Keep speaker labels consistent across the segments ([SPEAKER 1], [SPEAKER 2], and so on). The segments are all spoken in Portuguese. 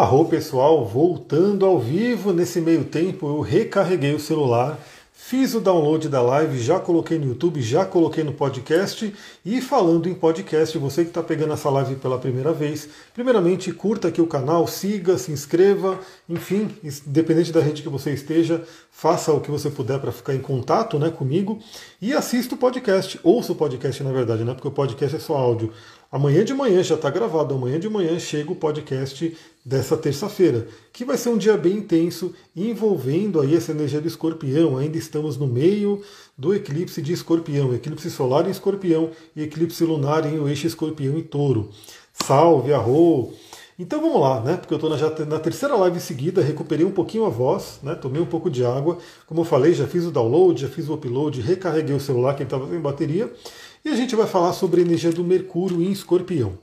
[SPEAKER 1] Arro pessoal, voltando ao vivo nesse meio tempo, eu recarreguei o celular, fiz o download da live, já coloquei no YouTube, já coloquei no podcast. E falando em podcast, você que está pegando essa live pela primeira vez, primeiramente curta aqui o canal, siga, se inscreva, enfim, independente da rede que você esteja, faça o que você puder para ficar em contato né, comigo e assista o podcast, ouça o podcast na verdade, né, porque o podcast é só áudio. Amanhã de manhã já está gravado, amanhã de manhã chega o podcast dessa terça-feira, que vai ser um dia bem intenso, envolvendo aí essa energia do escorpião. Ainda estamos no meio do eclipse de escorpião, eclipse solar em escorpião e eclipse lunar em o eixo escorpião e touro. Salve, arro! Então vamos lá, né? Porque eu estou já na terceira live seguida, recuperei um pouquinho a voz, né? Tomei um pouco de água. Como eu falei, já fiz o download, já fiz o upload, recarreguei o celular que estava sem bateria. E a gente vai falar sobre a energia do Mercúrio em Escorpião.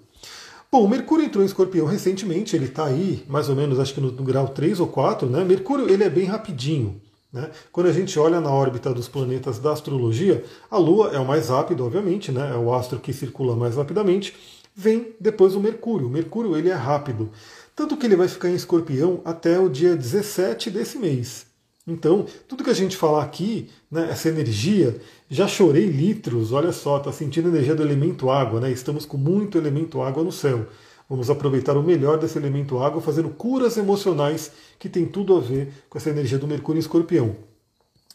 [SPEAKER 1] Bom, o Mercúrio entrou em Escorpião recentemente, ele está aí mais ou menos, acho que no, no, grau 3 ou 4, né? Mercúrio ele é bem rapidinho. Né? Quando a gente olha na órbita dos planetas da astrologia, a Lua é o mais rápido, obviamente, né? é o astro que circula mais rapidamente. Vem depois o Mercúrio. O Mercúrio ele é rápido. Tanto que ele vai ficar em escorpião até o dia 17 desse mês. Então, tudo que a gente falar aqui, né, essa energia, já chorei litros, olha só, está sentindo a energia do elemento água, né? Estamos com muito elemento água no céu. Vamos aproveitar o melhor desse elemento água, fazendo curas emocionais que tem tudo a ver com essa energia do Mercúrio em Escorpião.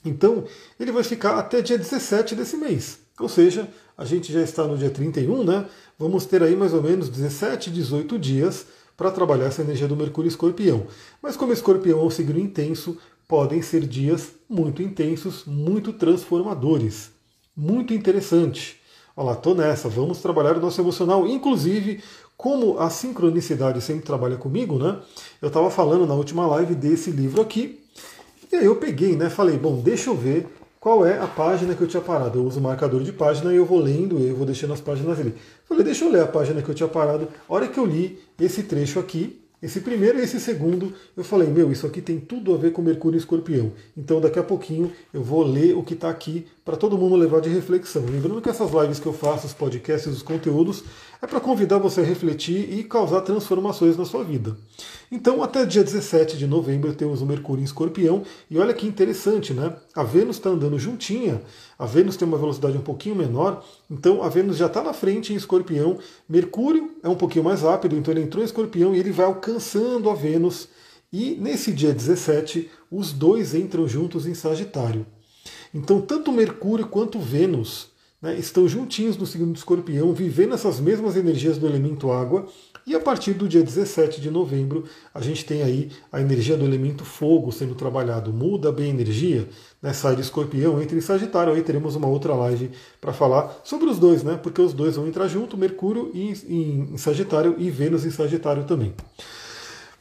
[SPEAKER 1] Então, ele vai ficar até dia 17 desse mês. Ou seja, a gente já está no dia 31, né? Vamos ter aí mais ou menos 17, 18 dias para trabalhar essa energia do Mercúrio Escorpião. Mas como Escorpião é um signo intenso, podem ser dias muito intensos, muito transformadores. Muito interessante. Olha lá, tô nessa, vamos trabalhar o nosso emocional. Inclusive, como a sincronicidade sempre trabalha comigo, né? Eu estava falando na última live desse livro aqui, e aí eu peguei, né? Falei, bom, deixa eu ver qual é a página que eu tinha parado. Eu uso o marcador de página e eu vou lendo, eu vou deixando as páginas ali. Falei, deixa eu ler a página que eu tinha parado. A hora que eu li esse trecho aqui, esse primeiro e esse segundo, eu falei, meu, isso aqui tem tudo a ver com Mercúrio e Escorpião. Então daqui a pouquinho eu vou ler o que está aqui para todo mundo levar de reflexão. Lembrando que essas lives que eu faço, os podcasts, os conteúdos, é para convidar você a refletir e causar transformações na sua vida. Então, até dia 17 de novembro temos o Mercúrio em Escorpião, e olha que interessante, né? A Vênus está andando juntinha, a Vênus tem uma velocidade um pouquinho menor, então a Vênus já está na frente em Escorpião, Mercúrio é um pouquinho mais rápido, então ele entrou em Escorpião e ele vai alcançando a Vênus, e nesse dia 17, os dois entram juntos em Sagitário. Então, tanto Mercúrio quanto Vênus né, estão juntinhos no signo do escorpião, vivendo essas mesmas energias do elemento água, e a partir do dia 17 de novembro, a gente tem aí a energia do elemento fogo sendo trabalhado. Muda bem a energia, né? sai de escorpião, entra em Sagitário. Aí teremos uma outra live para falar sobre os dois, né? Porque os dois vão entrar junto, Mercúrio em, em, em Sagitário e Vênus em Sagitário também.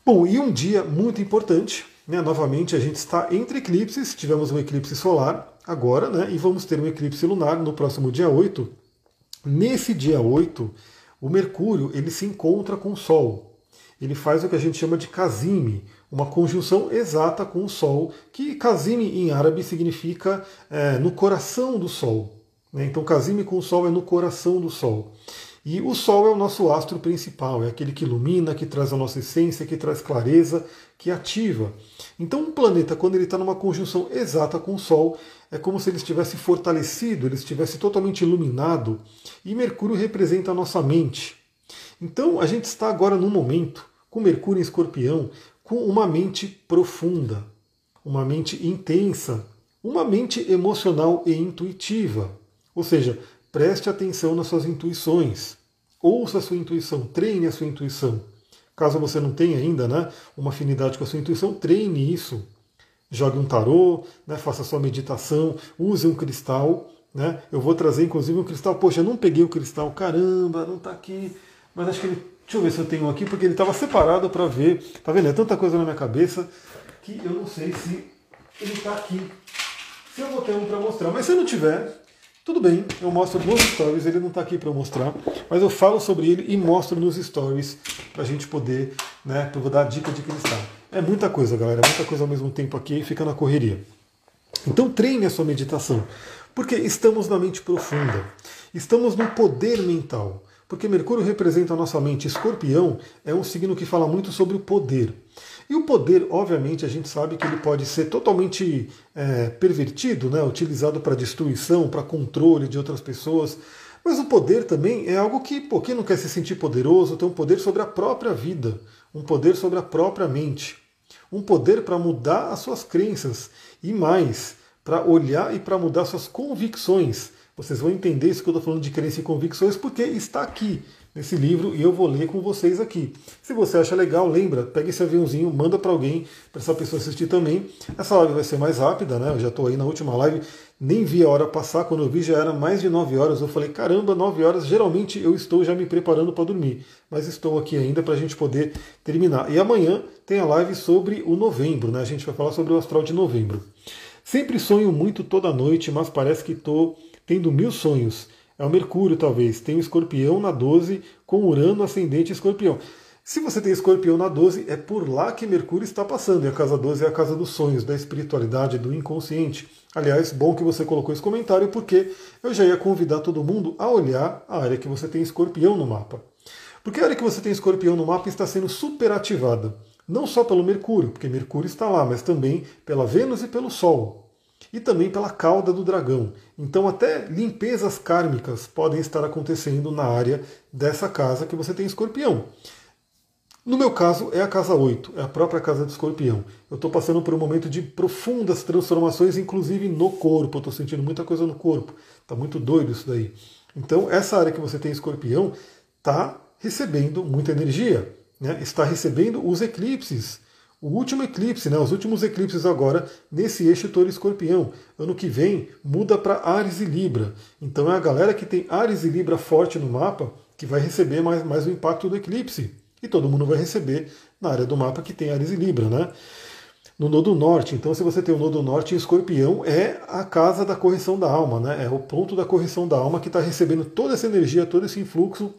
[SPEAKER 1] Bom, e um dia muito importante, né? Novamente a gente está entre eclipses, tivemos um eclipse solar agora, né? E vamos ter um eclipse lunar no próximo dia 8. Nesse dia 8, o Mercúrio ele se encontra com o Sol. Ele faz o que a gente chama de casime, uma conjunção exata com o Sol, que casime em árabe significa é, no coração do Sol. Né? Então, casime com o Sol é no coração do Sol. E o Sol é o nosso astro principal, é aquele que ilumina, que traz a nossa essência, que traz clareza, que ativa. Então, um planeta, quando ele está numa conjunção exata com o Sol, é como se ele estivesse fortalecido, ele estivesse totalmente iluminado. E Mercúrio representa a nossa mente. Então, a gente está agora num momento, com Mercúrio em escorpião, com uma mente profunda, uma mente intensa, uma mente emocional e intuitiva. Ou seja, Preste atenção nas suas intuições. Ouça a sua intuição, treine a sua intuição. Caso você não tenha ainda né, uma afinidade com a sua intuição, treine isso. Jogue um tarô, né, faça sua meditação, use um cristal. Né? Eu vou trazer inclusive um cristal. Poxa, não peguei o cristal, caramba, não está aqui. Mas acho que ele. Deixa eu ver se eu tenho aqui, porque ele estava separado para ver. Tá vendo? É tanta coisa na minha cabeça que eu não sei se ele está aqui. Se eu vou ter um para mostrar. Mas se eu não tiver, tudo bem, eu mostro nos stories, ele não está aqui para mostrar, mas eu falo sobre ele e mostro nos stories para a gente poder, né, eu vou dar a dica de cristal. É muita coisa, galera, é muita coisa ao mesmo tempo aqui e fica na correria. Então treine a sua meditação, porque estamos na mente profunda, estamos no poder mental. Porque Mercúrio representa a nossa mente. Escorpião é um signo que fala muito sobre o poder. E o poder, obviamente, a gente sabe que ele pode ser totalmente é, pervertido, né? utilizado para destruição, para controle de outras pessoas. Mas o poder também é algo que, pô, quem não quer se sentir poderoso, tem um poder sobre a própria vida, um poder sobre a própria mente, um poder para mudar as suas crenças e mais, para olhar e para mudar suas convicções. Vocês vão entender isso que eu estou falando de crença e convicções porque está aqui nesse livro e eu vou ler com vocês aqui. Se você acha legal, lembra, pega esse aviãozinho, manda para alguém, para essa pessoa assistir também. Essa live vai ser mais rápida, né? Eu já estou aí na última live, nem vi a hora passar, quando eu vi já era mais de 9 horas. Eu falei, caramba, 9 horas, geralmente eu estou já me preparando para dormir, mas estou aqui ainda para a gente poder terminar. E amanhã tem a live sobre o novembro, né? A gente vai falar sobre o astral de novembro. Sempre sonho muito toda noite, mas parece que estou tendo mil sonhos. É o Mercúrio, talvez. Tem o escorpião na 12 com Urano ascendente escorpião. Se você tem escorpião na 12, é por lá que Mercúrio está passando. E a casa 12 é a casa dos sonhos, da espiritualidade, do inconsciente. Aliás, bom que você colocou esse comentário, porque eu já ia convidar todo mundo a olhar a área que você tem escorpião no mapa. Porque a área que você tem escorpião no mapa está sendo superativada. Não só pelo Mercúrio, porque Mercúrio está lá, mas também pela Vênus e pelo Sol e também pela cauda do dragão. Então, até limpezas kármicas podem estar acontecendo na área dessa casa que você tem escorpião. No meu caso, é a casa 8, é a própria casa do escorpião. Eu estou passando por um momento de profundas transformações, inclusive no corpo. Estou sentindo muita coisa no corpo. Está muito doido isso daí. Então, essa área que você tem escorpião está recebendo muita energia. Né? Está recebendo os eclipses o último eclipse, né, os últimos eclipses agora nesse eixo Touro Escorpião. Ano que vem muda para Ares e Libra. Então é a galera que tem Ares e Libra forte no mapa que vai receber mais, mais o impacto do eclipse. E todo mundo vai receber na área do mapa que tem Ares e Libra, né? No nodo norte, então se você tem o nodo norte escorpião, é a casa da correção da alma, né? É o ponto da correção da alma que está recebendo toda essa energia, todo esse influxo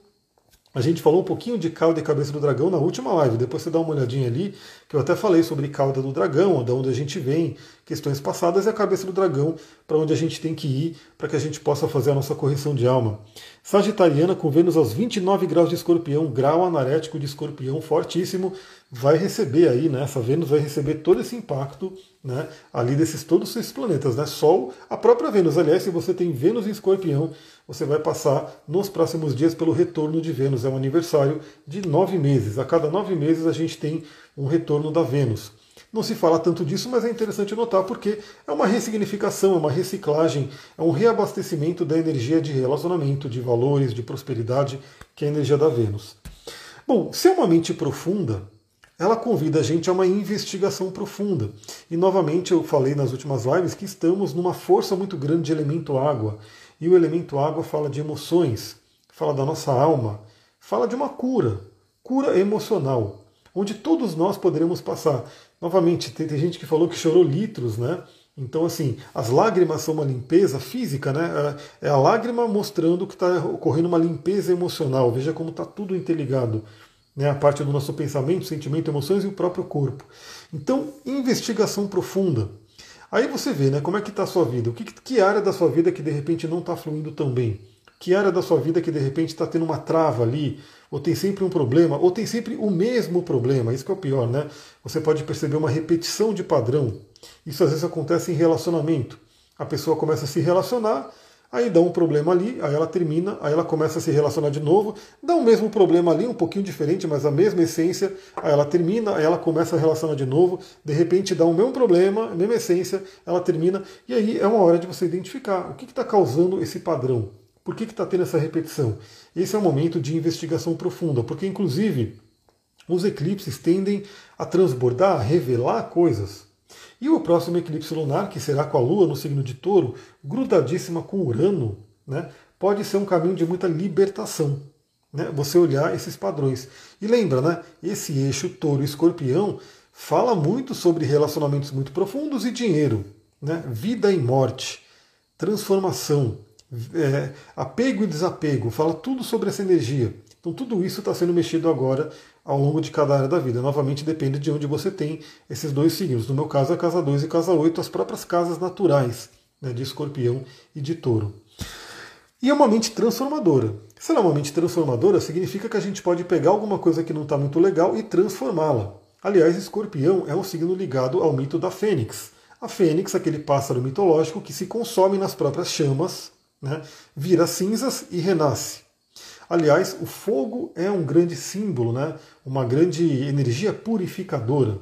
[SPEAKER 1] a gente falou um pouquinho de cauda e cabeça do dragão na última live. Depois você dá uma olhadinha ali, que eu até falei sobre cauda do dragão, de onde a gente vem, questões passadas, e a cabeça do dragão, para onde a gente tem que ir para que a gente possa fazer a nossa correção de alma. Sagitariana com Vênus aos 29 graus de escorpião, grau anarético de escorpião fortíssimo, vai receber aí, né? Essa Vênus vai receber todo esse impacto né, ali desses todos esses planetas, né? Sol, a própria Vênus. Aliás, se você tem Vênus em escorpião, você vai passar nos próximos dias pelo retorno de Vênus. É um aniversário de nove meses. A cada nove meses a gente tem um retorno da Vênus. Não se fala tanto disso, mas é interessante notar porque é uma ressignificação, é uma reciclagem, é um reabastecimento da energia de relacionamento, de valores, de prosperidade, que é a energia da Vênus. Bom, se é uma mente profunda, ela convida a gente a uma investigação profunda. E novamente eu falei nas últimas lives que estamos numa força muito grande de elemento água. E o elemento água fala de emoções, fala da nossa alma, fala de uma cura, cura emocional, onde todos nós poderemos passar. Novamente, tem, tem gente que falou que chorou litros, né? Então, assim, as lágrimas são uma limpeza física, né? É, é a lágrima mostrando que está ocorrendo uma limpeza emocional. Veja como está tudo interligado. Né? A parte do nosso pensamento, sentimento, emoções e o próprio corpo. Então, investigação profunda. Aí você vê, né, como é que está a sua vida. O que, que área da sua vida que de repente não está fluindo tão bem? Que área da sua vida que de repente está tendo uma trava ali, ou tem sempre um problema, ou tem sempre o mesmo problema. Isso que é o pior, né? Você pode perceber uma repetição de padrão. Isso às vezes acontece em relacionamento. A pessoa começa a se relacionar Aí dá um problema ali, aí ela termina, aí ela começa a se relacionar de novo, dá o mesmo problema ali, um pouquinho diferente, mas a mesma essência, aí ela termina, aí ela começa a relacionar de novo, de repente dá o mesmo problema, a mesma essência, ela termina, e aí é uma hora de você identificar o que está causando esse padrão, por que está tendo essa repetição. Esse é um momento de investigação profunda, porque inclusive os eclipses tendem a transbordar, a revelar coisas. E o próximo eclipse lunar, que será com a Lua no signo de Touro, grudadíssima com Urano, né, pode ser um caminho de muita libertação. Né, você olhar esses padrões. E lembra, né, esse eixo Touro-Escorpião fala muito sobre relacionamentos muito profundos e dinheiro, né, vida e morte, transformação, é, apego e desapego, fala tudo sobre essa energia. Então tudo isso está sendo mexido agora ao longo de cada área da vida. Novamente depende de onde você tem esses dois signos. No meu caso, a casa 2 e casa 8, as próprias casas naturais né, de escorpião e de touro. E é uma mente transformadora. Se ela é uma mente transformadora, significa que a gente pode pegar alguma coisa que não está muito legal e transformá-la. Aliás, escorpião é um signo ligado ao mito da fênix. A fênix, aquele pássaro mitológico que se consome nas próprias chamas, né, vira cinzas e renasce. Aliás, o fogo é um grande símbolo, né, uma grande energia purificadora.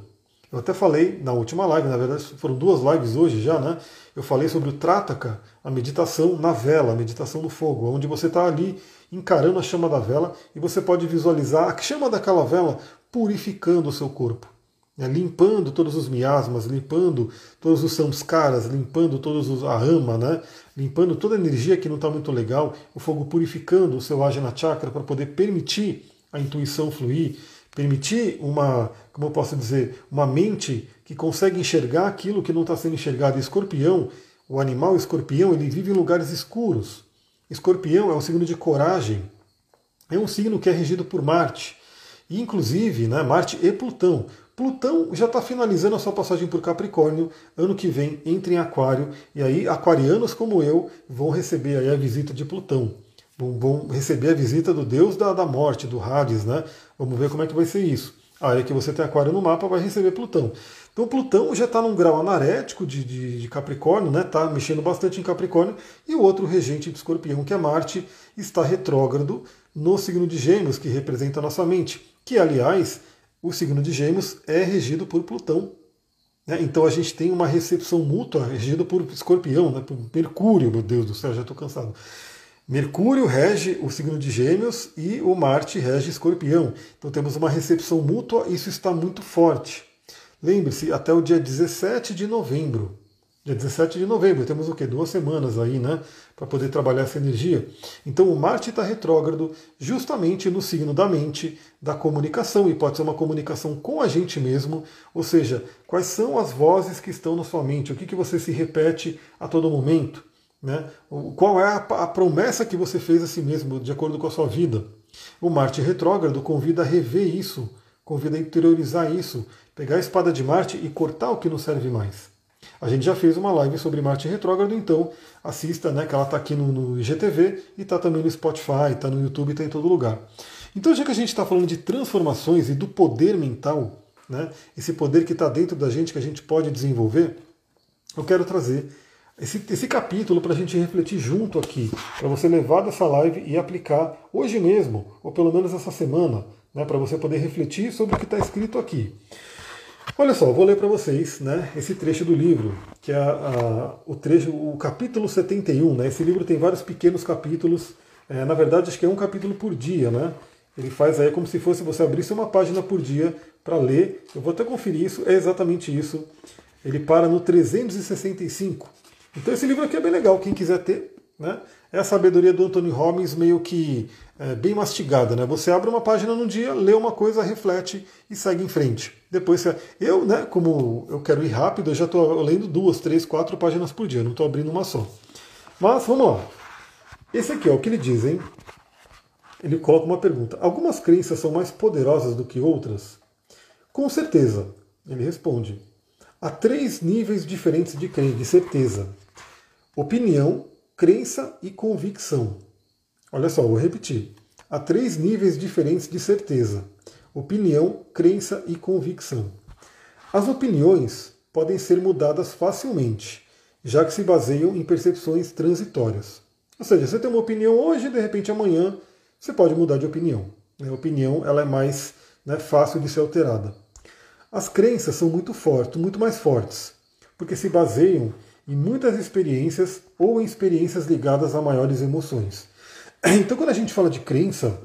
[SPEAKER 1] Eu até falei na última live, na verdade foram duas lives hoje já, né? Eu falei sobre o Trataka, a meditação na vela, a meditação no fogo, onde você está ali encarando a chama da vela e você pode visualizar a chama daquela vela purificando o seu corpo, né? limpando todos os miasmas, limpando todos os samskaras, limpando todos os a ama, né? limpando toda a energia que não está muito legal, o fogo purificando o seu ajna chakra para poder permitir a intuição fluir, permitir uma, como eu posso dizer, uma mente que consegue enxergar aquilo que não está sendo enxergado. Escorpião, o animal escorpião, ele vive em lugares escuros. Escorpião é um signo de coragem, é um signo que é regido por Marte. Inclusive, né, Marte e Plutão. Plutão já está finalizando a sua passagem por Capricórnio, ano que vem entra em Aquário, e aí aquarianos como eu vão receber aí a visita de Plutão vão receber a visita do deus da, da morte, do Hades, né? Vamos ver como é que vai ser isso. A área que você tem aquário no mapa vai receber Plutão. Então Plutão já está num grau anarético de, de, de Capricórnio, né? Está mexendo bastante em Capricórnio, e o outro regente de escorpião, que é Marte, está retrógrado no signo de Gêmeos, que representa a nossa mente. Que, aliás, o signo de Gêmeos é regido por Plutão. Né? Então a gente tem uma recepção mútua regida por escorpião, né? por Mercúrio, meu Deus do céu, já estou cansado. Mercúrio rege o signo de Gêmeos e o Marte rege Escorpião. Então temos uma recepção mútua, isso está muito forte. Lembre-se, até o dia 17 de novembro. Dia 17 de novembro, temos o quê? Duas semanas aí, né? Para poder trabalhar essa energia. Então o Marte está retrógrado justamente no signo da mente, da comunicação, e pode ser uma comunicação com a gente mesmo, ou seja, quais são as vozes que estão na sua mente, o que, que você se repete a todo momento. Né? Qual é a promessa que você fez a si mesmo, de acordo com a sua vida? O Marte retrógrado convida a rever isso, convida a interiorizar isso, pegar a espada de Marte e cortar o que não serve mais. A gente já fez uma live sobre Marte retrógrado, então assista, né, que ela está aqui no, no IGTV e está também no Spotify, está no YouTube, está em todo lugar. Então, já que a gente está falando de transformações e do poder mental, né, esse poder que está dentro da gente, que a gente pode desenvolver, eu quero trazer esse, esse capítulo para a gente refletir junto aqui, para você levar dessa live e aplicar hoje mesmo, ou pelo menos essa semana, né, para você poder refletir sobre o que está escrito aqui. Olha só, vou ler para vocês né, esse trecho do livro, que é a, o trecho, o capítulo 71. Né, esse livro tem vários pequenos capítulos, é, na verdade acho que é um capítulo por dia, né? Ele faz aí como se fosse você abrisse uma página por dia para ler. Eu vou até conferir isso, é exatamente isso. Ele para no 365. Então esse livro aqui é bem legal, quem quiser ter, né? É a sabedoria do Anthony Robbins meio que é, bem mastigada, né? Você abre uma página no dia, lê uma coisa, reflete e segue em frente. Depois você... eu, né? Como eu quero ir rápido, eu já estou lendo duas, três, quatro páginas por dia, não estou abrindo uma só. Mas vamos lá. Esse aqui é o que ele diz, hein? Ele coloca uma pergunta: algumas crenças são mais poderosas do que outras? Com certeza, ele responde. Há três níveis diferentes de crença, de certeza: opinião, crença e convicção. Olha só, vou repetir. Há três níveis diferentes de certeza: opinião, crença e convicção. As opiniões podem ser mudadas facilmente, já que se baseiam em percepções transitórias. Ou seja, você tem uma opinião hoje, de repente amanhã você pode mudar de opinião. A opinião ela é mais né, fácil de ser alterada. As crenças são muito fortes, muito mais fortes, porque se baseiam em muitas experiências ou em experiências ligadas a maiores emoções. Então, quando a gente fala de crença,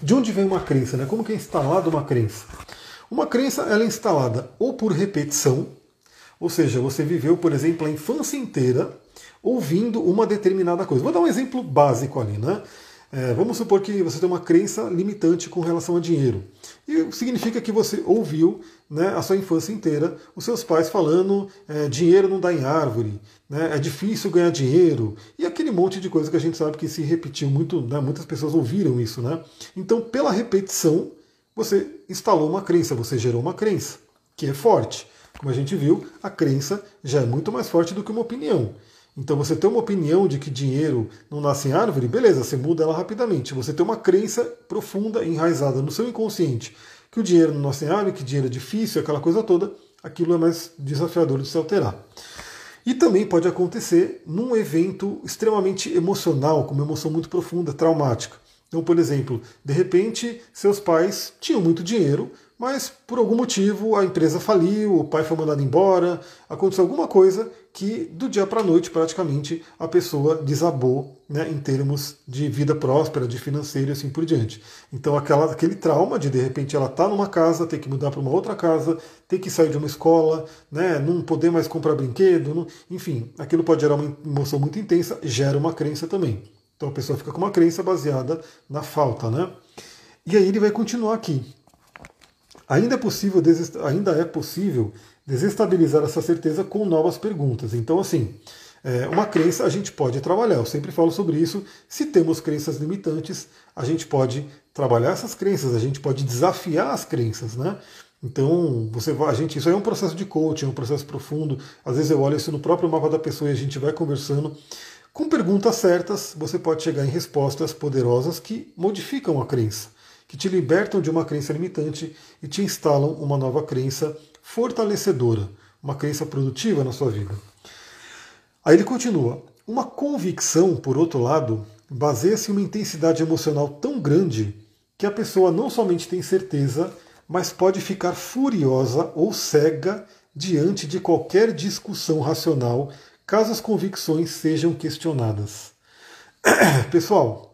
[SPEAKER 1] de onde vem uma crença? Né? Como que é instalada uma crença? Uma crença ela é instalada ou por repetição, ou seja, você viveu, por exemplo, a infância inteira ouvindo uma determinada coisa. Vou dar um exemplo básico ali, né? É, vamos supor que você tem uma crença limitante com relação a dinheiro. E significa que você ouviu né, a sua infância inteira os seus pais falando é, dinheiro não dá em árvore, né, é difícil ganhar dinheiro, e aquele monte de coisa que a gente sabe que se repetiu muito, né, muitas pessoas ouviram isso. Né? Então, pela repetição, você instalou uma crença, você gerou uma crença, que é forte. Como a gente viu, a crença já é muito mais forte do que uma opinião. Então você tem uma opinião de que dinheiro não nasce em árvore, beleza, você muda ela rapidamente. Você tem uma crença profunda, enraizada no seu inconsciente, que o dinheiro não nasce em árvore, que dinheiro é difícil, aquela coisa toda, aquilo é mais desafiador de se alterar. E também pode acontecer num evento extremamente emocional, com uma emoção muito profunda, traumática. Então, por exemplo, de repente, seus pais tinham muito dinheiro, mas por algum motivo a empresa faliu, o pai foi mandado embora, aconteceu alguma coisa que do dia para a noite praticamente a pessoa desabou né, em termos de vida próspera, de financeiro e assim por diante. Então aquela, aquele trauma de de repente ela está numa casa, ter que mudar para uma outra casa, ter que sair de uma escola, né, não poder mais comprar brinquedo, não, enfim, aquilo pode gerar uma emoção muito intensa, gera uma crença também. Então a pessoa fica com uma crença baseada na falta, né? E aí ele vai continuar aqui. Ainda é possível, ainda é possível desestabilizar essa certeza com novas perguntas. Então, assim, é, uma crença a gente pode trabalhar. Eu sempre falo sobre isso. Se temos crenças limitantes, a gente pode trabalhar essas crenças, a gente pode desafiar as crenças, né? Então, você vai, a gente, isso aí é um processo de coaching, é um processo profundo. Às vezes eu olho isso no próprio mapa da pessoa e a gente vai conversando. Com perguntas certas, você pode chegar em respostas poderosas que modificam a crença, que te libertam de uma crença limitante e te instalam uma nova crença fortalecedora, uma crença produtiva na sua vida. Aí ele continua: uma convicção, por outro lado, baseia-se em uma intensidade emocional tão grande que a pessoa não somente tem certeza, mas pode ficar furiosa ou cega diante de qualquer discussão racional caso as convicções sejam questionadas. Pessoal,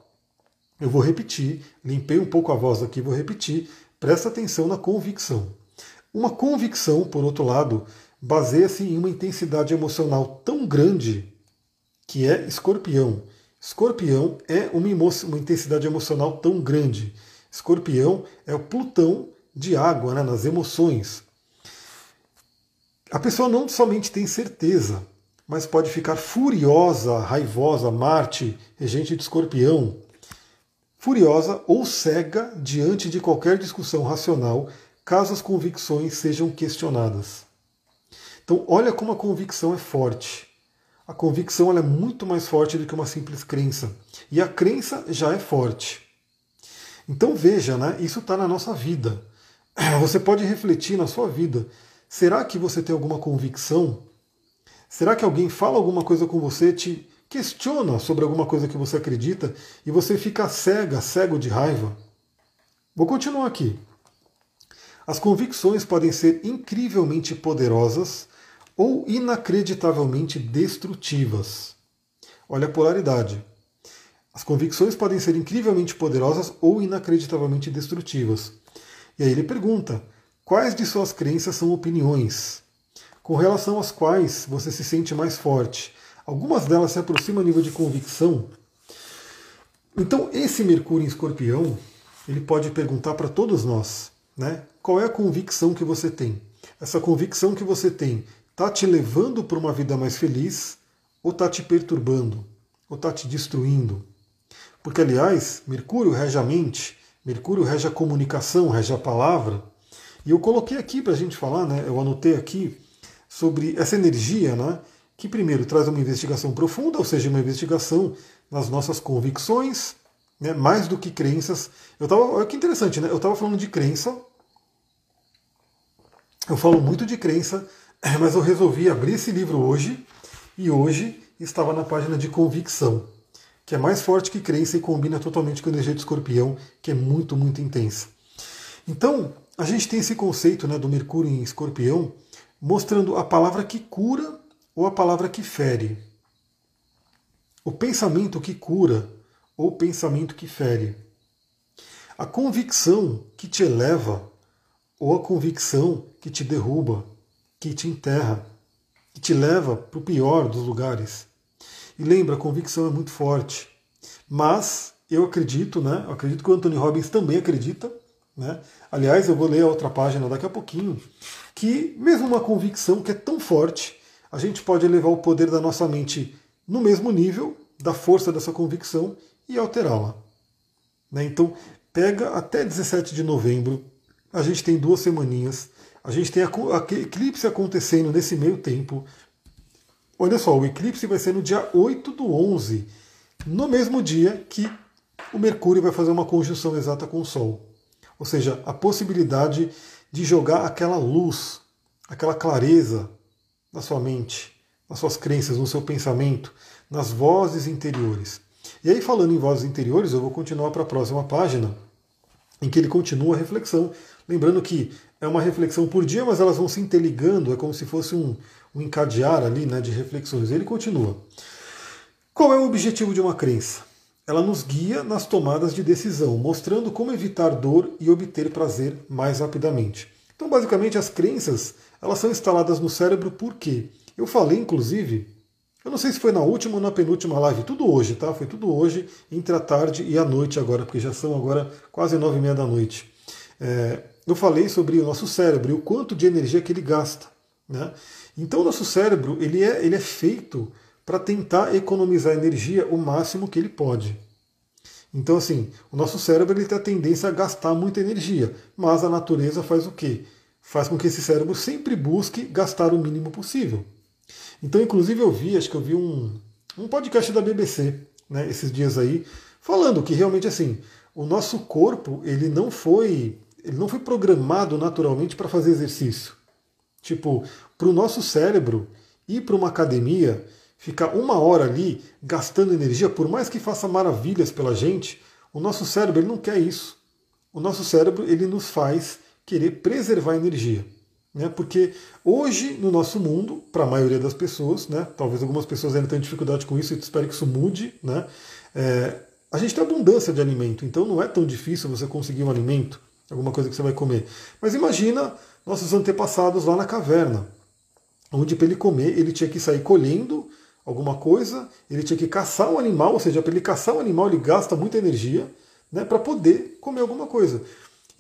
[SPEAKER 1] eu vou repetir, limpei um pouco a voz aqui, vou repetir, presta atenção na convicção. Uma convicção, por outro lado, baseia-se em uma intensidade emocional tão grande que é escorpião. Escorpião é uma, uma intensidade emocional tão grande. Escorpião é o Plutão de água, né, nas emoções. A pessoa não somente tem certeza, mas pode ficar furiosa, raivosa, Marte, regente de escorpião, furiosa ou cega diante de qualquer discussão racional, caso as convicções sejam questionadas. Então, olha como a convicção é forte. A convicção é muito mais forte do que uma simples crença. E a crença já é forte. Então veja, né? isso está na nossa vida. Você pode refletir na sua vida. Será que você tem alguma convicção Será que alguém fala alguma coisa com você, te questiona sobre alguma coisa que você acredita e você fica cega, cego de raiva? Vou continuar aqui. As convicções podem ser incrivelmente poderosas ou inacreditavelmente destrutivas. Olha a polaridade. As convicções podem ser incrivelmente poderosas ou inacreditavelmente destrutivas. E aí ele pergunta: quais de suas crenças são opiniões? com relação às quais você se sente mais forte. Algumas delas se aproximam a nível de convicção. Então, esse Mercúrio em Escorpião, ele pode perguntar para todos nós, né? Qual é a convicção que você tem? Essa convicção que você tem está te levando para uma vida mais feliz ou está te perturbando? Ou está te destruindo? Porque, aliás, Mercúrio rege a mente, Mercúrio rege a comunicação, rege a palavra. E eu coloquei aqui para a gente falar, né? Eu anotei aqui sobre essa energia, né, que primeiro traz uma investigação profunda, ou seja, uma investigação nas nossas convicções, né, mais do que crenças. Eu tava, olha que interessante, né? Eu estava falando de crença, eu falo muito de crença, mas eu resolvi abrir esse livro hoje e hoje estava na página de convicção, que é mais forte que crença e combina totalmente com a energia de escorpião, que é muito, muito intensa. Então, a gente tem esse conceito né, do Mercúrio em escorpião, mostrando a palavra que cura ou a palavra que fere. O pensamento que cura ou o pensamento que fere. A convicção que te eleva ou a convicção que te derruba, que te enterra, que te leva para o pior dos lugares. E lembra, a convicção é muito forte. Mas eu acredito, né? Eu acredito que o Anthony Robbins também acredita. Né? Aliás, eu vou ler a outra página daqui a pouquinho, que, mesmo uma convicção que é tão forte, a gente pode elevar o poder da nossa mente no mesmo nível da força dessa convicção e alterá-la. Né? Então, pega até 17 de novembro, a gente tem duas semaninhas, a gente tem a, a eclipse acontecendo nesse meio tempo. olha só, o eclipse vai ser no dia 8 do 11, no mesmo dia que o Mercúrio vai fazer uma conjunção exata com o Sol. Ou seja, a possibilidade de jogar aquela luz, aquela clareza na sua mente, nas suas crenças, no seu pensamento, nas vozes interiores. E aí, falando em vozes interiores, eu vou continuar para a próxima página, em que ele continua a reflexão. Lembrando que é uma reflexão por dia, mas elas vão se interligando, é como se fosse um, um encadear ali né, de reflexões. Ele continua. Qual é o objetivo de uma crença? Ela nos guia nas tomadas de decisão, mostrando como evitar dor e obter prazer mais rapidamente. Então, basicamente, as crenças elas são instaladas no cérebro por quê? Eu falei, inclusive, eu não sei se foi na última ou na penúltima live, tudo hoje, tá? Foi tudo hoje, entre a tarde e a noite agora, porque já são agora quase nove e meia da noite. É, eu falei sobre o nosso cérebro e o quanto de energia que ele gasta. Né? Então, o nosso cérebro ele é, ele é feito para tentar economizar energia o máximo que ele pode. Então, assim, o nosso cérebro ele tem a tendência a gastar muita energia, mas a natureza faz o quê? Faz com que esse cérebro sempre busque gastar o mínimo possível. Então, inclusive, eu vi, acho que eu vi um, um podcast da BBC, né, esses dias aí, falando que realmente assim, o nosso corpo ele não foi ele não foi programado naturalmente para fazer exercício. Tipo, para o nosso cérebro ir para uma academia, ficar uma hora ali gastando energia, por mais que faça maravilhas pela gente, o nosso cérebro ele não quer isso. O nosso cérebro ele nos faz querer preservar energia. Né? Porque hoje, no nosso mundo, para a maioria das pessoas, né, talvez algumas pessoas ainda tenham dificuldade com isso, e espero que isso mude, né, é, a gente tem abundância de alimento, então não é tão difícil você conseguir um alimento alguma coisa que você vai comer. Mas imagina nossos antepassados lá na caverna, onde para ele comer ele tinha que sair colhendo alguma coisa, ele tinha que caçar um animal, ou seja, para ele caçar um animal ele gasta muita energia né, para poder comer alguma coisa.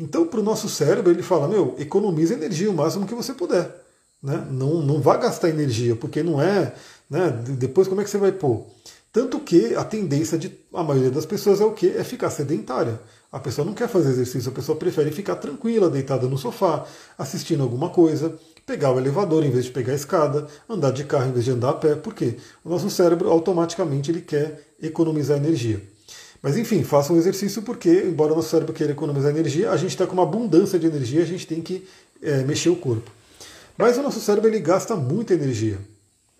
[SPEAKER 1] Então, para o nosso cérebro, ele fala: meu, economize energia o máximo que você puder. Né? Não, não vá gastar energia, porque não é. Né, depois, como é que você vai pôr? Tanto que a tendência de a maioria das pessoas é o que? É ficar sedentária. A pessoa não quer fazer exercício, a pessoa prefere ficar tranquila, deitada no sofá, assistindo alguma coisa, pegar o elevador em vez de pegar a escada, andar de carro em vez de andar a pé. Por quê? O nosso cérebro automaticamente ele quer economizar energia. Mas enfim, faça um exercício porque, embora o nosso cérebro queira economizar energia, a gente está com uma abundância de energia, a gente tem que é, mexer o corpo. Mas o nosso cérebro ele gasta muita energia.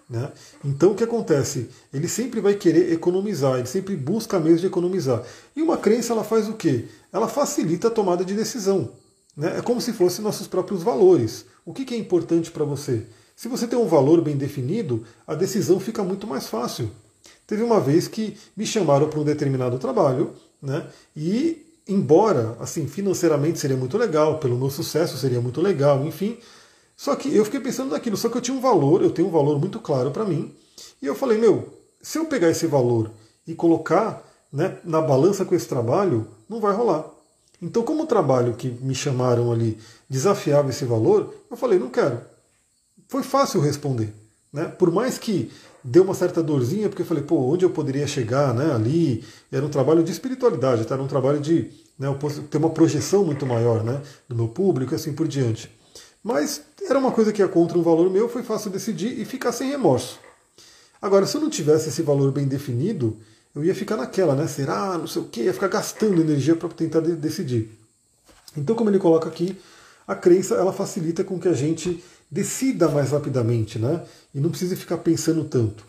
[SPEAKER 1] Né? Então o que acontece? Ele sempre vai querer economizar, ele sempre busca meios de economizar. E uma crença ela faz o quê? Ela facilita a tomada de decisão. Né? É como se fossem nossos próprios valores. O que, que é importante para você? Se você tem um valor bem definido, a decisão fica muito mais fácil. Teve uma vez que me chamaram para um determinado trabalho, né? E embora assim financeiramente seria muito legal, pelo meu sucesso seria muito legal, enfim, só que eu fiquei pensando naquilo, só que eu tinha um valor, eu tenho um valor muito claro para mim, e eu falei, meu, se eu pegar esse valor e colocar né, na balança com esse trabalho, não vai rolar. Então, como o trabalho que me chamaram ali desafiava esse valor, eu falei, não quero. Foi fácil responder. Né? Por mais que deu uma certa dorzinha, porque eu falei, pô, onde eu poderia chegar né, ali? Era um trabalho de espiritualidade, tá? era um trabalho de né, ter uma projeção muito maior né, do meu público e assim por diante. Mas era uma coisa que ia contra um valor meu, foi fácil decidir e ficar sem remorso. Agora, se eu não tivesse esse valor bem definido, eu ia ficar naquela, né? Será, não sei o quê, ia ficar gastando energia para tentar de decidir. Então, como ele coloca aqui, a crença ela facilita com que a gente decida mais rapidamente, né? E não precise ficar pensando tanto.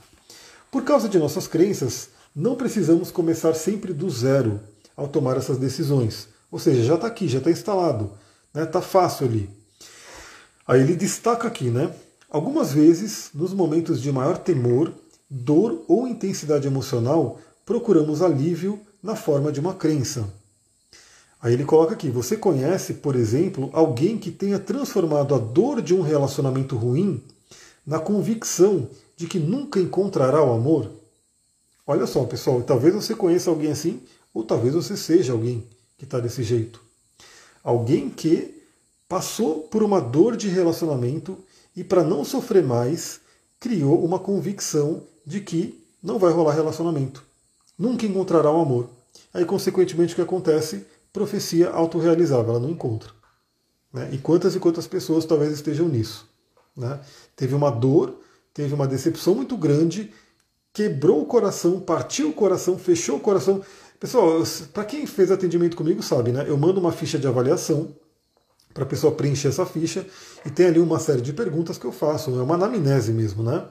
[SPEAKER 1] Por causa de nossas crenças, não precisamos começar sempre do zero ao tomar essas decisões. Ou seja, já está aqui, já está instalado, né? Tá fácil ali. Aí ele destaca aqui, né? Algumas vezes, nos momentos de maior temor, dor ou intensidade emocional, procuramos alívio na forma de uma crença. Aí ele coloca aqui: você conhece, por exemplo, alguém que tenha transformado a dor de um relacionamento ruim na convicção de que nunca encontrará o amor? Olha só, pessoal, talvez você conheça alguém assim, ou talvez você seja alguém que está desse jeito. Alguém que passou por uma dor de relacionamento e, para não sofrer mais, criou uma convicção de que não vai rolar relacionamento. Nunca encontrará o amor. Aí, consequentemente, o que acontece? Profecia autorrealizável, ela não encontra. Né? E quantas e quantas pessoas talvez estejam nisso? Né? Teve uma dor, teve uma decepção muito grande, quebrou o coração, partiu o coração, fechou o coração. Pessoal, para quem fez atendimento comigo sabe, né? Eu mando uma ficha de avaliação para a pessoa preencher essa ficha e tem ali uma série de perguntas que eu faço, é uma anamnese mesmo, né?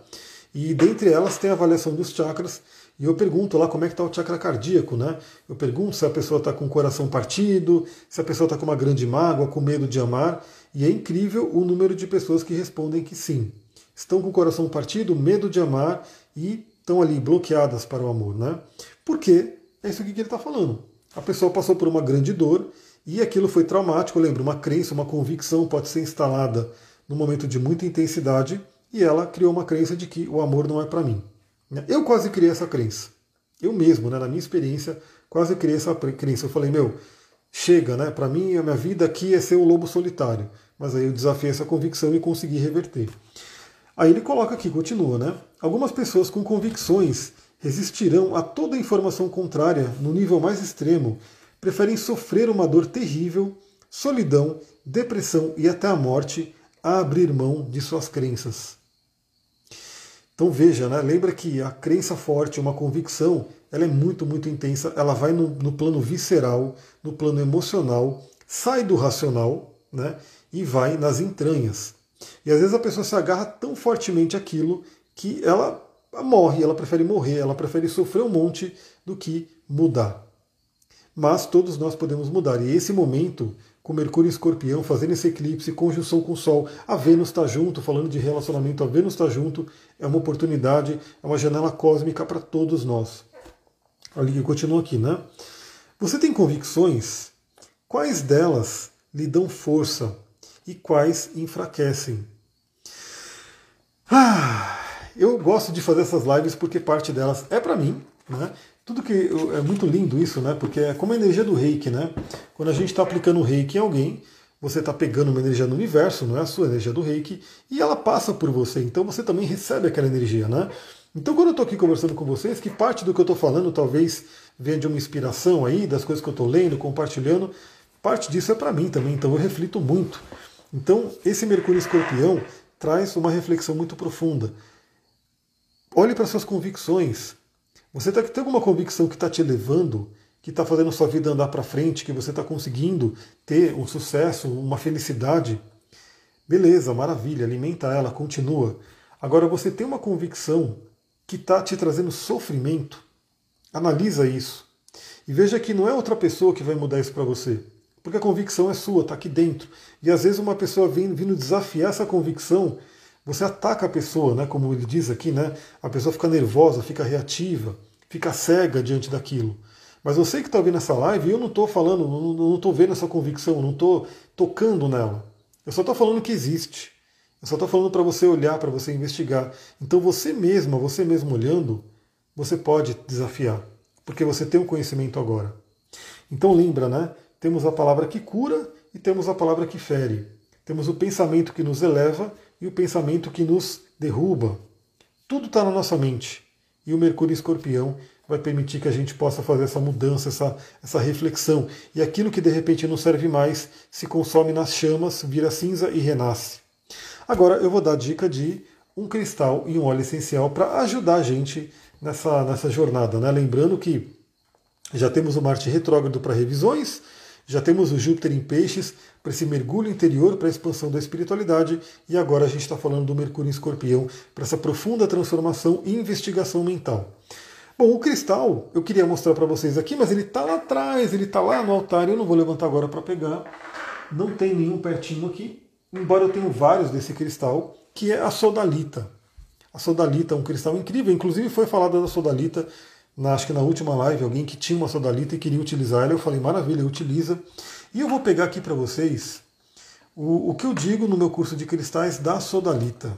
[SPEAKER 1] E dentre elas tem a avaliação dos chakras e eu pergunto lá como é que está o chakra cardíaco, né? Eu pergunto se a pessoa está com o coração partido, se a pessoa está com uma grande mágoa, com medo de amar. E é incrível o número de pessoas que respondem que sim. Estão com o coração partido, medo de amar e estão ali bloqueadas para o amor, né? Porque é isso que ele está falando. A pessoa passou por uma grande dor e aquilo foi traumático. Lembra, uma crença, uma convicção pode ser instalada num momento de muita intensidade e ela criou uma crença de que o amor não é para mim. Eu quase criei essa crença. Eu mesmo, né, na minha experiência, quase criei essa crença. Eu falei, meu, chega, né? Para mim, a minha vida aqui é ser um lobo solitário. Mas aí eu desafiei essa convicção e consegui reverter. Aí ele coloca aqui, continua, né? Algumas pessoas com convicções resistirão a toda informação contrária no nível mais extremo, preferem sofrer uma dor terrível, solidão, depressão e até a morte a abrir mão de suas crenças. Então veja, né? lembra que a crença forte, uma convicção, ela é muito, muito intensa, ela vai no, no plano visceral, no plano emocional, sai do racional né? e vai nas entranhas. E às vezes a pessoa se agarra tão fortemente àquilo que ela morre, ela prefere morrer, ela prefere sofrer um monte do que mudar. Mas todos nós podemos mudar. E esse momento com Mercúrio e Escorpião, fazendo esse eclipse, conjunção com o Sol, a Vênus está junto, falando de relacionamento, a Vênus está junto, é uma oportunidade, é uma janela cósmica para todos nós. Olha que continua aqui, né? Você tem convicções? Quais delas lhe dão força e quais enfraquecem? Ah, eu gosto de fazer essas lives porque parte delas é para mim, né? Tudo que é muito lindo isso, né? Porque é como a energia do reiki, né? Quando a gente está aplicando o reiki em alguém, você está pegando uma energia do universo, não é a sua energia do reiki, e ela passa por você. Então você também recebe aquela energia, né? Então quando eu estou aqui conversando com vocês, que parte do que eu estou falando talvez venha de uma inspiração aí, das coisas que eu estou lendo, compartilhando, parte disso é para mim também, então eu reflito muito. Então esse Mercúrio Escorpião traz uma reflexão muito profunda. Olhe para suas convicções, você tá, tem alguma convicção que está te levando, que está fazendo sua vida andar para frente, que você está conseguindo ter um sucesso, uma felicidade? Beleza, maravilha, alimenta ela, continua. Agora você tem uma convicção que está te trazendo sofrimento. Analisa isso. E veja que não é outra pessoa que vai mudar isso para você. Porque a convicção é sua, está aqui dentro. E às vezes uma pessoa vem vindo desafiar essa convicção você ataca a pessoa, né, como ele diz aqui, né, a pessoa fica nervosa, fica reativa, fica cega diante daquilo. Mas você que está ouvindo essa live, eu não estou falando, não estou vendo essa convicção, não estou tocando nela. Eu só estou falando que existe. Eu só estou falando para você olhar, para você investigar. Então você mesma, você mesmo olhando, você pode desafiar, porque você tem um conhecimento agora. Então lembra, né? Temos a palavra que cura e temos a palavra que fere. Temos o pensamento que nos eleva e o pensamento que nos derruba. Tudo está na nossa mente. E o Mercúrio Escorpião vai permitir que a gente possa fazer essa mudança, essa, essa reflexão. E aquilo que de repente não serve mais se consome nas chamas, vira cinza e renasce. Agora eu vou dar dica de um cristal e um óleo essencial para ajudar a gente nessa, nessa jornada. Né? Lembrando que já temos o Marte retrógrado para revisões, já temos o Júpiter em peixes para esse mergulho interior, para a expansão da espiritualidade, e agora a gente está falando do Mercúrio em escorpião para essa profunda transformação e investigação mental. Bom, o cristal eu queria mostrar para vocês aqui, mas ele está lá atrás, ele está lá no altar, eu não vou levantar agora para pegar. Não tem nenhum pertinho aqui, embora eu tenha vários desse cristal, que é a sodalita. A sodalita é um cristal incrível, inclusive foi falada da sodalita na, acho que na última live, alguém que tinha uma sodalita e queria utilizar ela. Eu falei, maravilha, utiliza. E eu vou pegar aqui para vocês o, o que eu digo no meu curso de cristais da sodalita.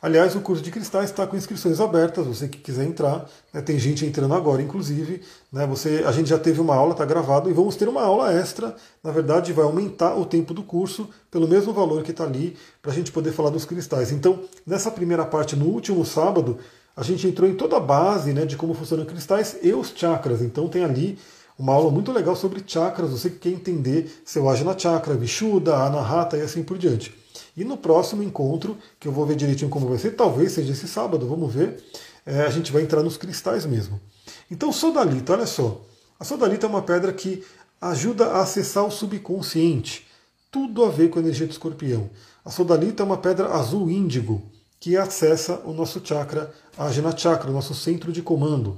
[SPEAKER 1] Aliás, o curso de cristais está com inscrições abertas, você que quiser entrar. Né, tem gente entrando agora, inclusive. Né, você, a gente já teve uma aula, está gravado, e vamos ter uma aula extra. Na verdade, vai aumentar o tempo do curso pelo mesmo valor que está ali, para a gente poder falar dos cristais. Então, nessa primeira parte, no último sábado, a gente entrou em toda a base né, de como funcionam cristais e os chakras. Então tem ali uma aula muito legal sobre chakras. Você que quer entender seu Ajna Chakra, Vishuddha, Anahata e assim por diante. E no próximo encontro, que eu vou ver direitinho como vai ser, talvez seja esse sábado, vamos ver, é, a gente vai entrar nos cristais mesmo. Então, sodalita, olha só. A sodalita é uma pedra que ajuda a acessar o subconsciente. Tudo a ver com a energia do escorpião. A sodalita é uma pedra azul índigo que acessa o nosso chakra, a Ajna Chakra, o nosso centro de comando.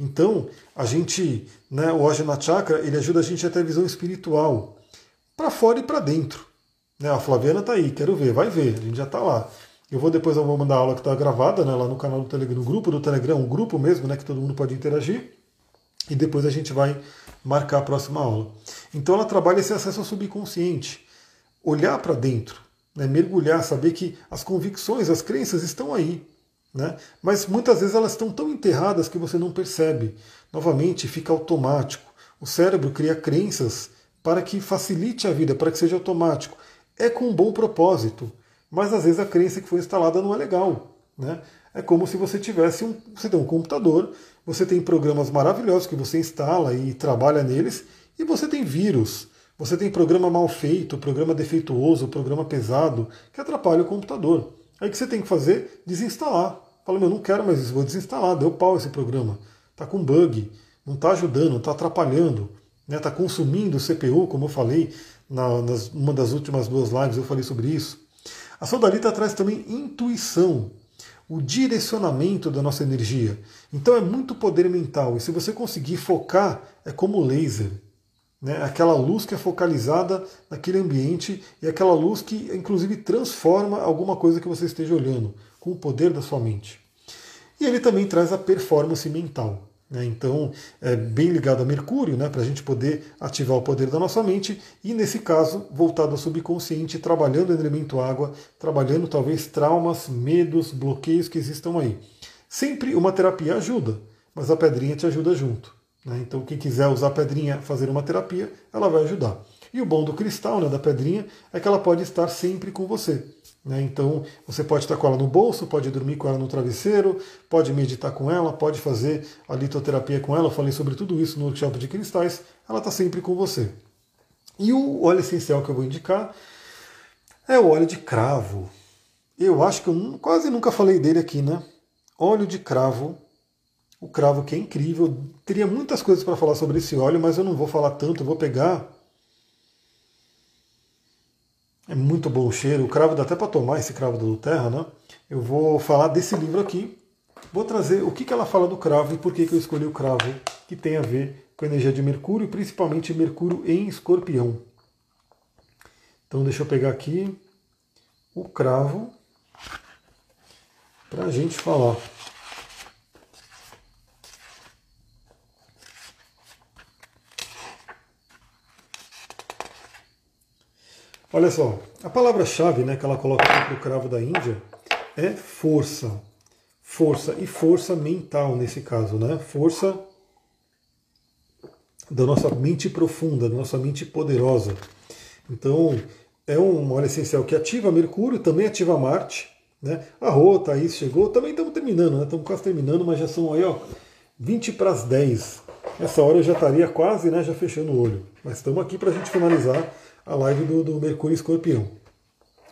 [SPEAKER 1] Então, a gente, né, o Ajna Chakra, ele ajuda a gente a ter visão espiritual, para fora e para dentro. Né, a Flaviana está aí, quero ver, vai ver, a gente já está lá. Eu vou depois eu vou mandar a aula que está gravada né, lá no canal do Telegram, no grupo do Telegram, um grupo mesmo, né, que todo mundo pode interagir. E depois a gente vai marcar a próxima aula. Então ela trabalha esse acesso ao subconsciente, olhar para dentro, né, mergulhar, saber que as convicções, as crenças estão aí. Né? Mas muitas vezes elas estão tão enterradas que você não percebe. Novamente, fica automático. O cérebro cria crenças para que facilite a vida, para que seja automático. É com um bom propósito, mas às vezes a crença que foi instalada não é legal. Né? É como se você tivesse um, você tem um computador, você tem programas maravilhosos que você instala e trabalha neles, e você tem vírus, você tem programa mal feito, programa defeituoso, programa pesado, que atrapalha o computador. Aí o que você tem que fazer? Desinstalar. Fala, meu, não quero mais isso, vou desinstalar, deu pau esse programa. Está com bug, não está ajudando, está atrapalhando, está né? Tá consumindo o CPU, como eu falei na nas, uma das últimas duas lives, eu falei sobre isso. A Sodalita traz também intuição, o direcionamento da nossa energia. Então é muito poder mental, e se você conseguir focar, é como laser. Né? Aquela luz que é focalizada naquele ambiente e aquela luz que, inclusive, transforma alguma coisa que você esteja olhando, com o poder da sua mente. E ele também traz a performance mental. Né? Então, é bem ligado a Mercúrio, né? para a gente poder ativar o poder da nossa mente, e nesse caso, voltado ao subconsciente, trabalhando o elemento água, trabalhando talvez traumas, medos, bloqueios que existam aí. Sempre uma terapia ajuda, mas a pedrinha te ajuda junto. Né? Então, quem quiser usar a pedrinha, fazer uma terapia, ela vai ajudar. E o bom do cristal, né, da pedrinha, é que ela pode estar sempre com você. Né? Então, você pode estar com ela no bolso, pode dormir com ela no travesseiro, pode meditar com ela, pode fazer a litoterapia com ela. Eu falei sobre tudo isso no workshop de cristais. Ela está sempre com você. E o óleo essencial que eu vou indicar é o óleo de cravo. Eu acho que eu quase nunca falei dele aqui, né? Óleo de cravo o cravo que é incrível. Teria muitas coisas para falar sobre esse óleo, mas eu não vou falar tanto, eu vou pegar. É muito bom o cheiro. O cravo dá até para tomar esse cravo do Terra, né? Eu vou falar desse livro aqui. Vou trazer o que, que ela fala do cravo e por que, que eu escolhi o cravo, que tem a ver com a energia de Mercúrio, principalmente Mercúrio em escorpião. Então deixa eu pegar aqui o cravo para a gente falar. Olha só, a palavra-chave né, que ela coloca aqui para o cravo da Índia é força. Força e força mental nesse caso, né? Força da nossa mente profunda, da nossa mente poderosa. Então, é um óleo essencial que ativa Mercúrio, também ativa Marte. Né? A Rô, Thaís chegou, também estamos terminando, né? Estamos quase terminando, mas já são aí, ó, 20 para as 10. Essa hora eu já estaria quase, né, já fechando o olho. Mas estamos aqui para a gente finalizar a live do, do Mercúrio Escorpião.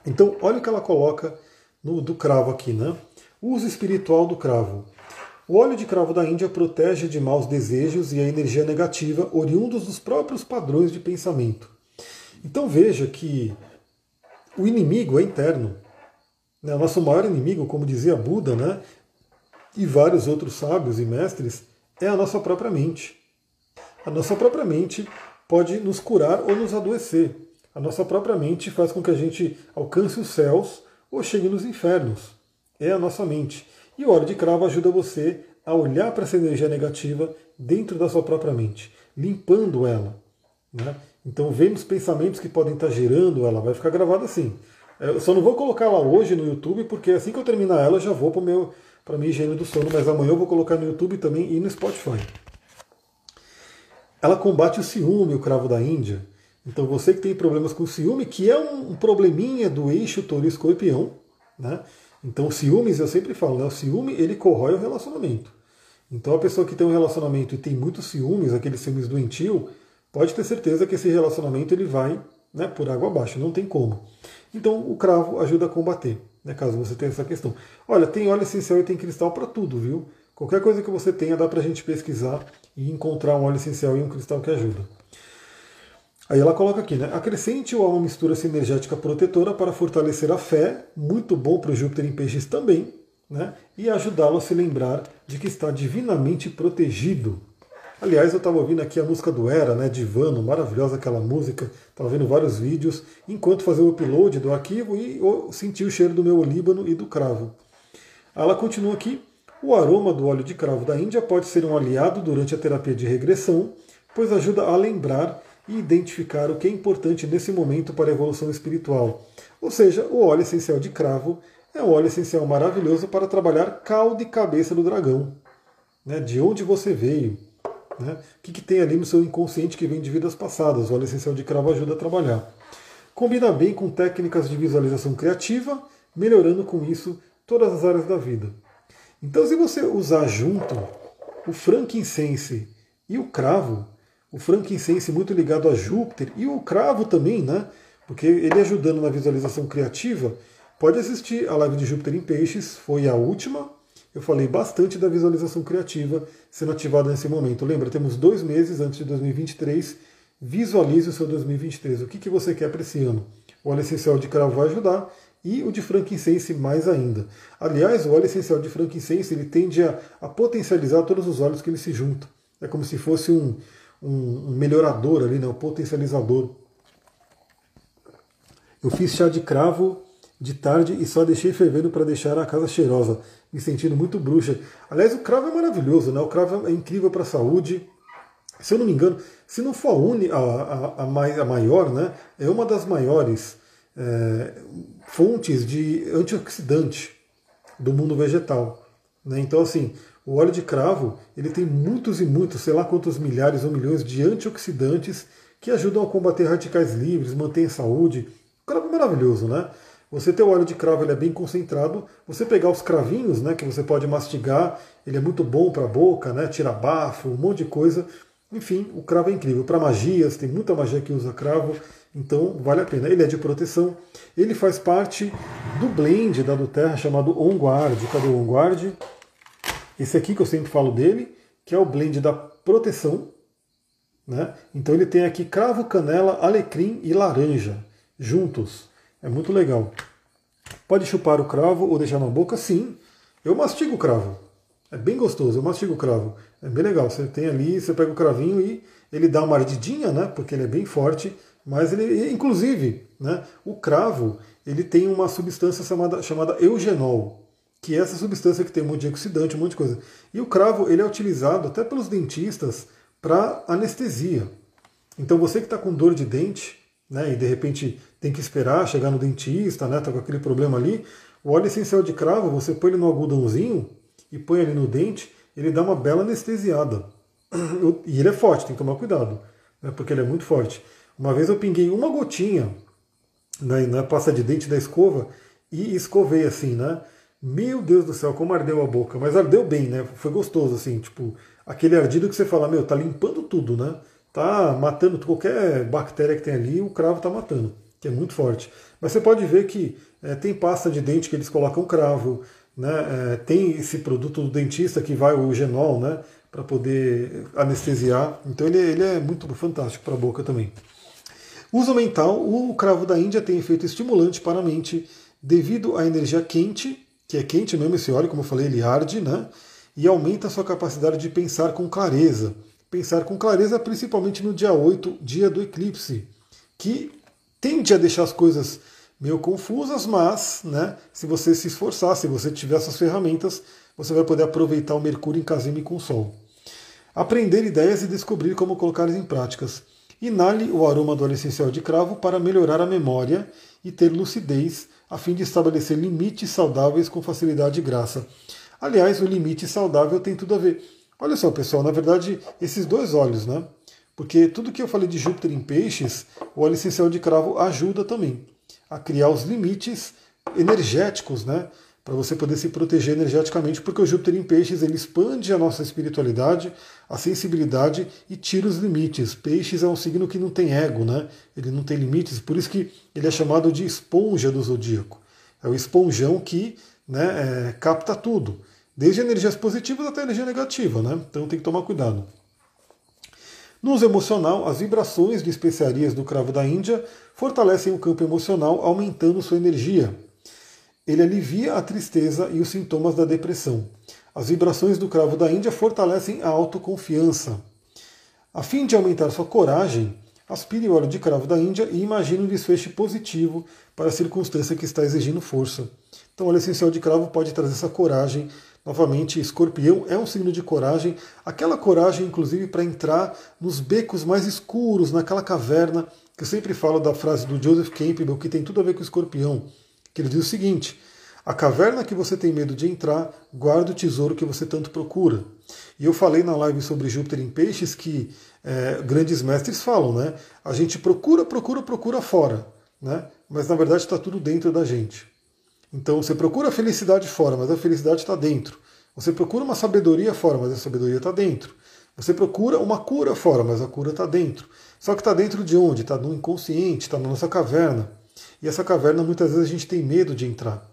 [SPEAKER 1] Então, olha o que ela coloca no, do cravo aqui, né? Uso espiritual do cravo. O óleo de cravo da Índia protege de maus desejos e a energia negativa oriundos dos próprios padrões de pensamento. Então veja que o inimigo é interno. Né? O nosso maior inimigo, como dizia Buda, né? e vários outros sábios e mestres, é a nossa própria mente. A nossa própria mente pode nos curar ou nos adoecer. A nossa própria mente faz com que a gente alcance os céus ou chegue nos infernos. É a nossa mente. E o óleo de cravo ajuda você a olhar para essa energia negativa dentro da sua própria mente, limpando ela. Né? Então, vendo os pensamentos que podem estar gerando ela, vai ficar gravada assim. É, eu só não vou colocar ela hoje no YouTube, porque assim que eu terminar ela, eu já vou para a minha higiene do sono, mas amanhã eu vou colocar no YouTube também e no Spotify. Ela combate o ciúme, o cravo da Índia. Então você que tem problemas com ciúme, que é um probleminha do eixo touro escorpião, né? Então ciúmes, eu sempre falo, né? o ciúme ele corrói o relacionamento. Então a pessoa que tem um relacionamento e tem muitos ciúmes, aqueles ciúmes doentio, pode ter certeza que esse relacionamento ele vai né, por água abaixo, não tem como. Então o cravo ajuda a combater, né, caso você tenha essa questão. Olha, tem óleo essencial e tem cristal para tudo, viu? Qualquer coisa que você tenha dá para a gente pesquisar e encontrar um óleo essencial e um cristal que ajuda. Aí ela coloca aqui, né? Acrescente ou uma mistura sinergética protetora para fortalecer a fé, muito bom para o Júpiter em peixes também, né? E ajudá-lo a se lembrar de que está divinamente protegido. Aliás, eu estava ouvindo aqui a música do Era, né? Divano, maravilhosa aquela música. Estava vendo vários vídeos enquanto fazia o upload do arquivo e senti o cheiro do meu olíbano e do cravo. Ela continua aqui. O aroma do óleo de cravo da Índia pode ser um aliado durante a terapia de regressão, pois ajuda a lembrar e identificar o que é importante nesse momento para a evolução espiritual. Ou seja, o óleo essencial de cravo é um óleo essencial maravilhoso para trabalhar cauda e cabeça do dragão. Né? De onde você veio. Né? O que, que tem ali no seu inconsciente que vem de vidas passadas? O óleo essencial de cravo ajuda a trabalhar. Combina bem com técnicas de visualização criativa, melhorando com isso todas as áreas da vida. Então, se você usar junto o frankincense e o cravo, o frankincense muito ligado a Júpiter e o cravo também, né? Porque ele ajudando na visualização criativa. Pode assistir a live de Júpiter em Peixes, foi a última. Eu falei bastante da visualização criativa sendo ativada nesse momento. Lembra, temos dois meses antes de 2023. Visualize o seu 2023. O que, que você quer para esse ano? O óleo essencial de cravo vai ajudar e o de frankincense mais ainda. Aliás, o óleo essencial de frankincense ele tende a, a potencializar todos os óleos que ele se juntam. É como se fosse um, um, melhorador ali, né, um potencializador. Eu fiz chá de cravo de tarde e só deixei fervendo para deixar a casa cheirosa, me sentindo muito bruxa. Aliás, o cravo é maravilhoso, né? O cravo é incrível para a saúde. Se eu não me engano, se não for a, uni, a, a, a, a maior, né? É uma das maiores é, fontes de antioxidante do mundo vegetal. Né? Então, assim, o óleo de cravo ele tem muitos e muitos, sei lá quantos milhares ou milhões de antioxidantes que ajudam a combater radicais livres, mantém a saúde. O cravo é maravilhoso, né? Você ter o óleo de cravo ele é bem concentrado. Você pegar os cravinhos, né, que você pode mastigar, ele é muito bom para a boca, né? Tira bafo, um monte de coisa. Enfim, o cravo é incrível. Para magias, tem muita magia que usa cravo, então vale a pena. Ele é de proteção. Ele faz parte do blend da do Terra chamado On Guard. Cadê o On Guard? Esse aqui que eu sempre falo dele, que é o blend da proteção. Né? Então ele tem aqui cravo, canela, alecrim e laranja juntos. É muito legal. Pode chupar o cravo ou deixar na boca? Sim. Eu mastigo o cravo. É bem gostoso, eu mastigo o cravo. É bem legal. Você tem ali, você pega o cravinho e ele dá uma ardidinha, né? Porque ele é bem forte. Mas ele, inclusive, né, o cravo, ele tem uma substância chamada, chamada eugenol que é essa substância que tem um monte de oxidante, um monte de coisa. E o cravo ele é utilizado até pelos dentistas para anestesia. Então você que está com dor de dente, né, e de repente tem que esperar chegar no dentista, né, tá com aquele problema ali, o óleo essencial de cravo, você põe ele no algodãozinho e põe ali no dente, ele dá uma bela anestesiada. E ele é forte, tem que tomar cuidado, né, porque ele é muito forte. Uma vez eu pinguei uma gotinha na, na pasta de dente da escova e escovei assim, né? Meu Deus do céu, como ardeu a boca. Mas ardeu bem, né? Foi gostoso, assim, tipo, aquele ardido que você fala, meu, tá limpando tudo, né? Tá matando qualquer bactéria que tem ali, o cravo tá matando, que é muito forte. Mas você pode ver que é, tem pasta de dente que eles colocam cravo, né? É, tem esse produto do dentista que vai o genol, né? Para poder anestesiar. Então ele, ele é muito fantástico para a boca também. Uso mental: o cravo da Índia tem efeito estimulante para a mente devido à energia quente que é quente mesmo esse óleo, como eu falei, ele arde, né? E aumenta a sua capacidade de pensar com clareza. Pensar com clareza principalmente no dia 8, dia do eclipse, que tende a deixar as coisas meio confusas, mas né, se você se esforçar, se você tiver essas ferramentas, você vai poder aproveitar o Mercúrio em casime com o Sol. Aprender ideias e descobrir como colocá-las em práticas. Inale o aroma do óleo essencial de cravo para melhorar a memória e ter lucidez a fim de estabelecer limites saudáveis com facilidade e graça. Aliás, o limite saudável tem tudo a ver. Olha só, pessoal, na verdade, esses dois óleos, né? Porque tudo que eu falei de Júpiter em peixes, o óleo essencial de cravo ajuda também a criar os limites energéticos, né? Para você poder se proteger energeticamente, porque o Júpiter em peixes ele expande a nossa espiritualidade, a sensibilidade e tira os limites. Peixes é um signo que não tem ego, né? Ele não tem limites, por isso que ele é chamado de esponja do zodíaco. É o esponjão que né, é, capta tudo, desde energias positivas até energia negativa, né? Então tem que tomar cuidado. No uso emocional, as vibrações de especiarias do cravo da Índia fortalecem o campo emocional, aumentando sua energia. Ele alivia a tristeza e os sintomas da depressão. As vibrações do cravo da Índia fortalecem a autoconfiança. A fim de aumentar sua coragem, aspire o óleo de cravo da Índia e imagine um desfecho positivo para a circunstância que está exigindo força. Então, o óleo essencial de cravo pode trazer essa coragem. Novamente, escorpião é um signo de coragem, aquela coragem, inclusive, para entrar nos becos mais escuros, naquela caverna, que eu sempre falo da frase do Joseph Campbell, que tem tudo a ver com escorpião, que ele diz o seguinte: a caverna que você tem medo de entrar, guarda o tesouro que você tanto procura. E eu falei na live sobre Júpiter em Peixes que é, grandes mestres falam, né? A gente procura, procura, procura fora, né? Mas na verdade está tudo dentro da gente. Então você procura a felicidade fora, mas a felicidade está dentro. Você procura uma sabedoria fora, mas a sabedoria está dentro. Você procura uma cura fora, mas a cura está dentro. Só que está dentro de onde? Está no inconsciente, está na nossa caverna. E essa caverna muitas vezes a gente tem medo de entrar.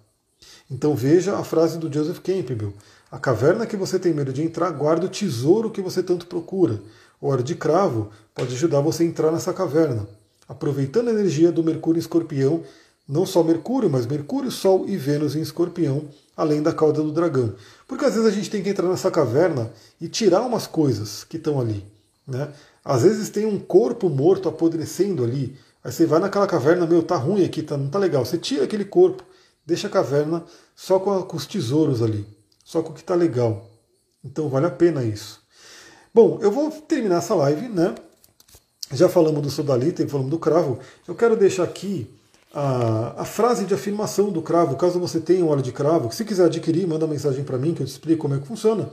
[SPEAKER 1] Então veja a frase do Joseph Campbell. A caverna que você tem medo de entrar, guarda o tesouro que você tanto procura. O óleo de cravo pode ajudar você a entrar nessa caverna. Aproveitando a energia do Mercúrio em Escorpião, não só Mercúrio, mas Mercúrio, Sol e Vênus em Escorpião, além da cauda do dragão. Porque às vezes a gente tem que entrar nessa caverna e tirar umas coisas que estão ali. Né? Às vezes tem um corpo morto apodrecendo ali. Aí você vai naquela caverna, meu, tá ruim aqui, tá, não tá legal. Você tira aquele corpo, deixa a caverna só com, a, com os tesouros ali, só com o que está legal. Então vale a pena isso. Bom, eu vou terminar essa live, né? Já falamos do sodalita e falamos do cravo. Eu quero deixar aqui a, a, frase de afirmação do cravo, caso você tenha um óleo de cravo, se quiser adquirir, manda mensagem para mim que eu te explico como é que funciona.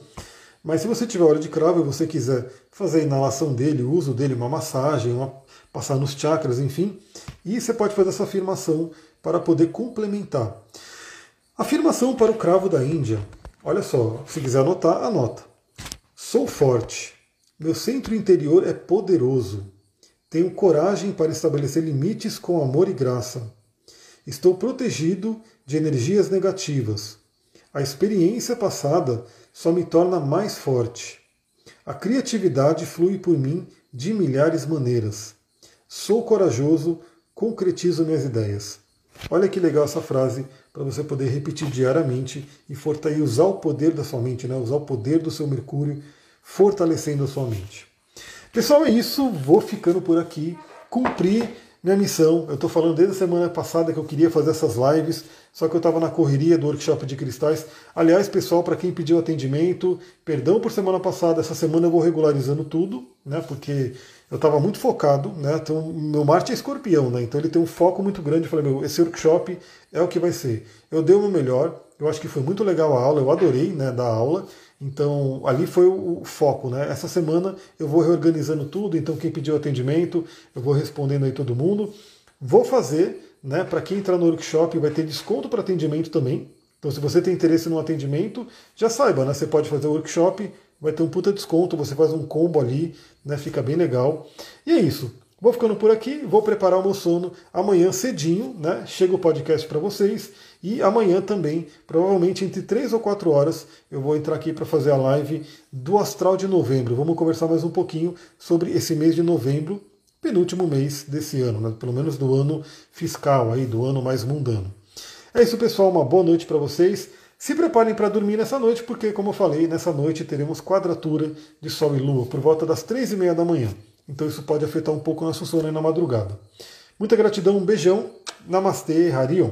[SPEAKER 1] Mas se você tiver óleo de cravo e você quiser fazer a inalação dele, o uso dele, uma massagem, uma, passar nos chakras, enfim, e você pode fazer essa afirmação para poder complementar. Afirmação para o cravo da Índia. Olha só, se quiser anotar, anota. Sou forte. Meu centro interior é poderoso. Tenho coragem para estabelecer limites com amor e graça. Estou protegido de energias negativas. A experiência passada só me torna mais forte. A criatividade flui por mim de milhares maneiras. Sou corajoso, concretizo minhas ideias. Olha que legal essa frase para você poder repetir diariamente e fortalecer, usar o poder da sua mente, né? usar o poder do seu Mercúrio, fortalecendo a sua mente. Pessoal, é isso. Vou ficando por aqui. Cumpri minha missão. Eu estou falando desde a semana passada que eu queria fazer essas lives, só que eu estava na correria do workshop de cristais. Aliás, pessoal, para quem pediu atendimento, perdão por semana passada, essa semana eu vou regularizando tudo, né? Porque eu estava muito focado, né? Então, meu Marte é escorpião, né? Então ele tem um foco muito grande. Eu falei, meu, esse workshop é o que vai ser. Eu dei o meu melhor, eu acho que foi muito legal a aula, eu adorei né, da aula. Então, ali foi o foco, né? Essa semana eu vou reorganizando tudo, então quem pediu atendimento, eu vou respondendo aí todo mundo. Vou fazer, né, para quem entrar no workshop vai ter desconto para atendimento também. Então, se você tem interesse no atendimento, já saiba, né? Você pode fazer o workshop, vai ter um puta desconto, você faz um combo ali, né? Fica bem legal. E é isso. Vou ficando por aqui, vou preparar o meu sono. Amanhã cedinho, né? Chega o podcast para vocês. E amanhã também, provavelmente entre 3 ou 4 horas, eu vou entrar aqui para fazer a live do Astral de novembro. Vamos conversar mais um pouquinho sobre esse mês de novembro, penúltimo mês desse ano, né? pelo menos do ano fiscal, aí, do ano mais mundano. É isso, pessoal. Uma boa noite para vocês. Se preparem para dormir nessa noite, porque, como eu falei, nessa noite teremos quadratura de Sol e Lua por volta das três e meia da manhã. Então isso pode afetar um pouco nosso sono aí na madrugada. Muita gratidão, um beijão. Namastê, Harion.